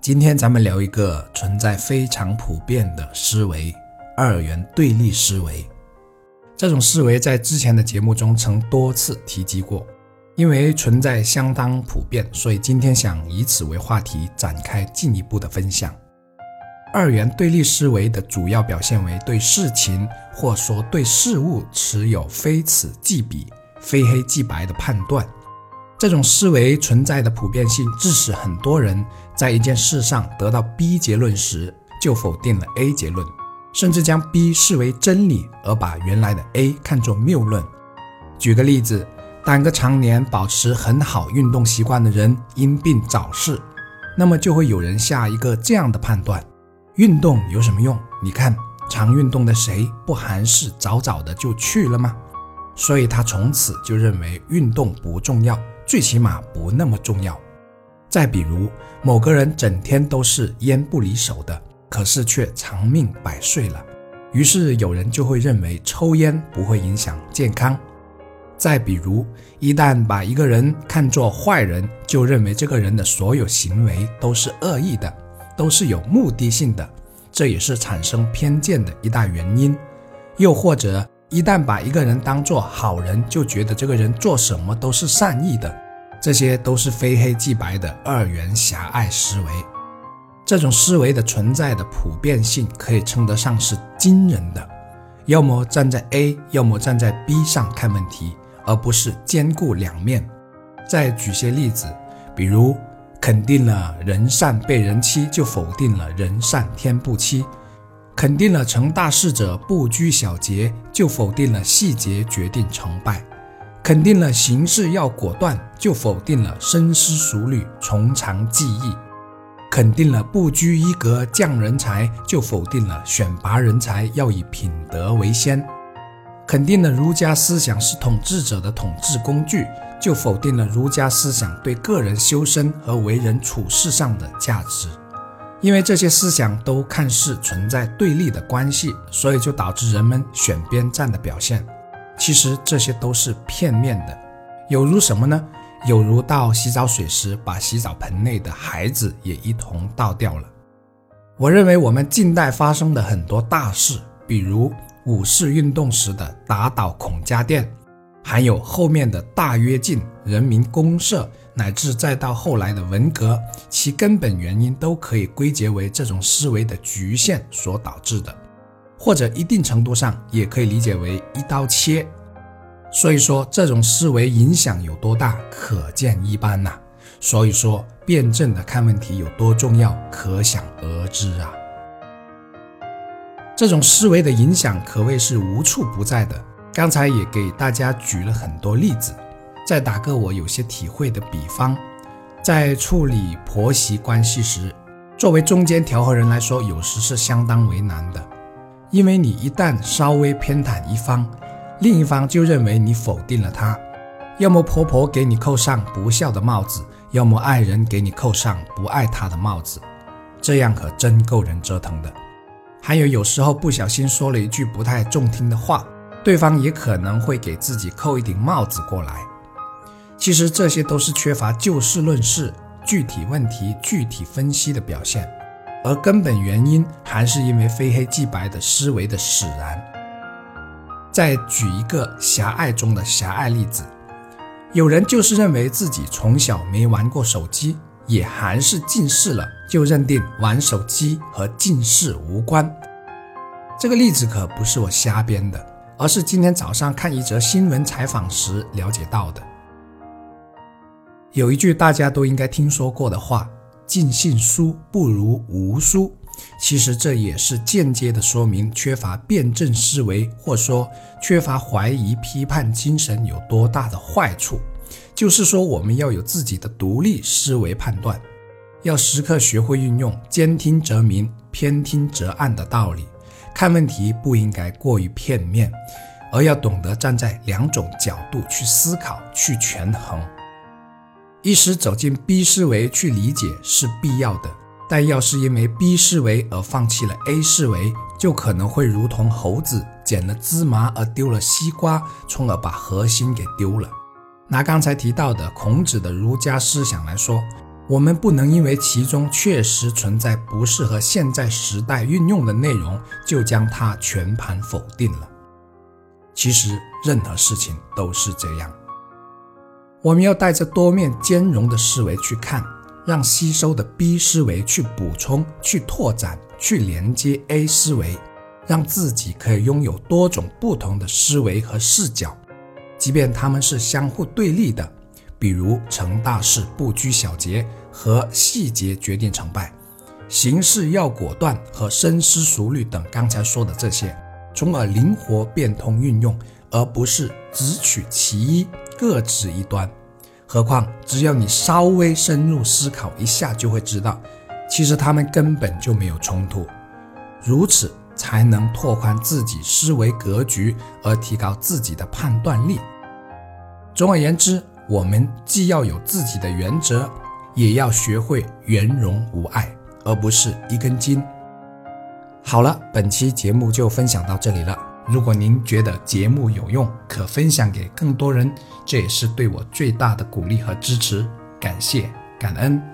今天咱们聊一个存在非常普遍的思维——二元对立思维。这种思维在之前的节目中曾多次提及过，因为存在相当普遍，所以今天想以此为话题展开进一步的分享。二元对立思维的主要表现为对事情或说对事物持有非此即彼、非黑即白的判断。这种思维存在的普遍性，致使很多人在一件事上得到 B 结论时，就否定了 A 结论，甚至将 B 视为真理，而把原来的 A 看作谬论。举个例子，当个常年保持很好运动习惯的人因病早逝，那么就会有人下一个这样的判断：运动有什么用？你看常运动的谁不还是早早的就去了吗？所以他从此就认为运动不重要。最起码不那么重要。再比如，某个人整天都是烟不离手的，可是却长命百岁了，于是有人就会认为抽烟不会影响健康。再比如，一旦把一个人看作坏人，就认为这个人的所有行为都是恶意的，都是有目的性的，这也是产生偏见的一大原因。又或者，一旦把一个人当做好人，就觉得这个人做什么都是善意的，这些都是非黑即白的二元狭隘思维。这种思维的存在的普遍性可以称得上是惊人的。要么站在 A，要么站在 B 上看问题，而不是兼顾两面。再举些例子，比如肯定了人善被人欺，就否定了人善天不欺。肯定了成大事者不拘小节，就否定了细节决定成败；肯定了行事要果断，就否定了深思熟虑、从长计议；肯定了不拘一格降人才，就否定了选拔人才要以品德为先；肯定了儒家思想是统治者的统治工具，就否定了儒家思想对个人修身和为人处事上的价值。因为这些思想都看似存在对立的关系，所以就导致人们选边站的表现。其实这些都是片面的，有如什么呢？有如倒洗澡水时，把洗澡盆内的孩子也一同倒掉了。我认为我们近代发生的很多大事，比如五四运动时的打倒孔家店。还有后面的大跃进、人民公社，乃至再到后来的文革，其根本原因都可以归结为这种思维的局限所导致的，或者一定程度上也可以理解为一刀切。所以说，这种思维影响有多大，可见一斑呐。所以说，辩证的看问题有多重要，可想而知啊。这种思维的影响可谓是无处不在的。刚才也给大家举了很多例子，再打个我有些体会的比方，在处理婆媳关系时，作为中间调和人来说，有时是相当为难的，因为你一旦稍微偏袒一方，另一方就认为你否定了他，要么婆婆给你扣上不孝的帽子，要么爱人给你扣上不爱他的帽子，这样可真够人折腾的。还有有时候不小心说了一句不太中听的话。对方也可能会给自己扣一顶帽子过来。其实这些都是缺乏就事论事、具体问题具体分析的表现，而根本原因还是因为非黑即白的思维的使然。再举一个狭隘中的狭隘例子：有人就是认为自己从小没玩过手机，也还是近视了，就认定玩手机和近视无关。这个例子可不是我瞎编的。而是今天早上看一则新闻采访时了解到的。有一句大家都应该听说过的话：“尽信书不如无书。”其实这也是间接的说明缺乏辩证思维，或说缺乏怀疑批判精神有多大的坏处。就是说，我们要有自己的独立思维判断，要时刻学会运用“兼听则明，偏听则暗”的道理。看问题不应该过于片面，而要懂得站在两种角度去思考、去权衡。一时走进 B 思维去理解是必要的，但要是因为 B 思维而放弃了 A 思维，就可能会如同猴子捡了芝麻而丢了西瓜，从而把核心给丢了。拿刚才提到的孔子的儒家思想来说，我们不能因为其中确实存在不适合现在时代运用的内容，就将它全盘否定了。其实任何事情都是这样，我们要带着多面兼容的思维去看，让吸收的 B 思维去补充、去拓展、去连接 A 思维，让自己可以拥有多种不同的思维和视角，即便他们是相互对立的。比如成大事不拘小节和细节决定成败，行事要果断和深思熟虑等，刚才说的这些，从而灵活变通运用，而不是只取其一，各执一端。何况只要你稍微深入思考一下，就会知道，其实他们根本就没有冲突。如此才能拓宽自己思维格局，而提高自己的判断力。总而言之。我们既要有自己的原则，也要学会圆融无碍，而不是一根筋。好了，本期节目就分享到这里了。如果您觉得节目有用，可分享给更多人，这也是对我最大的鼓励和支持。感谢，感恩。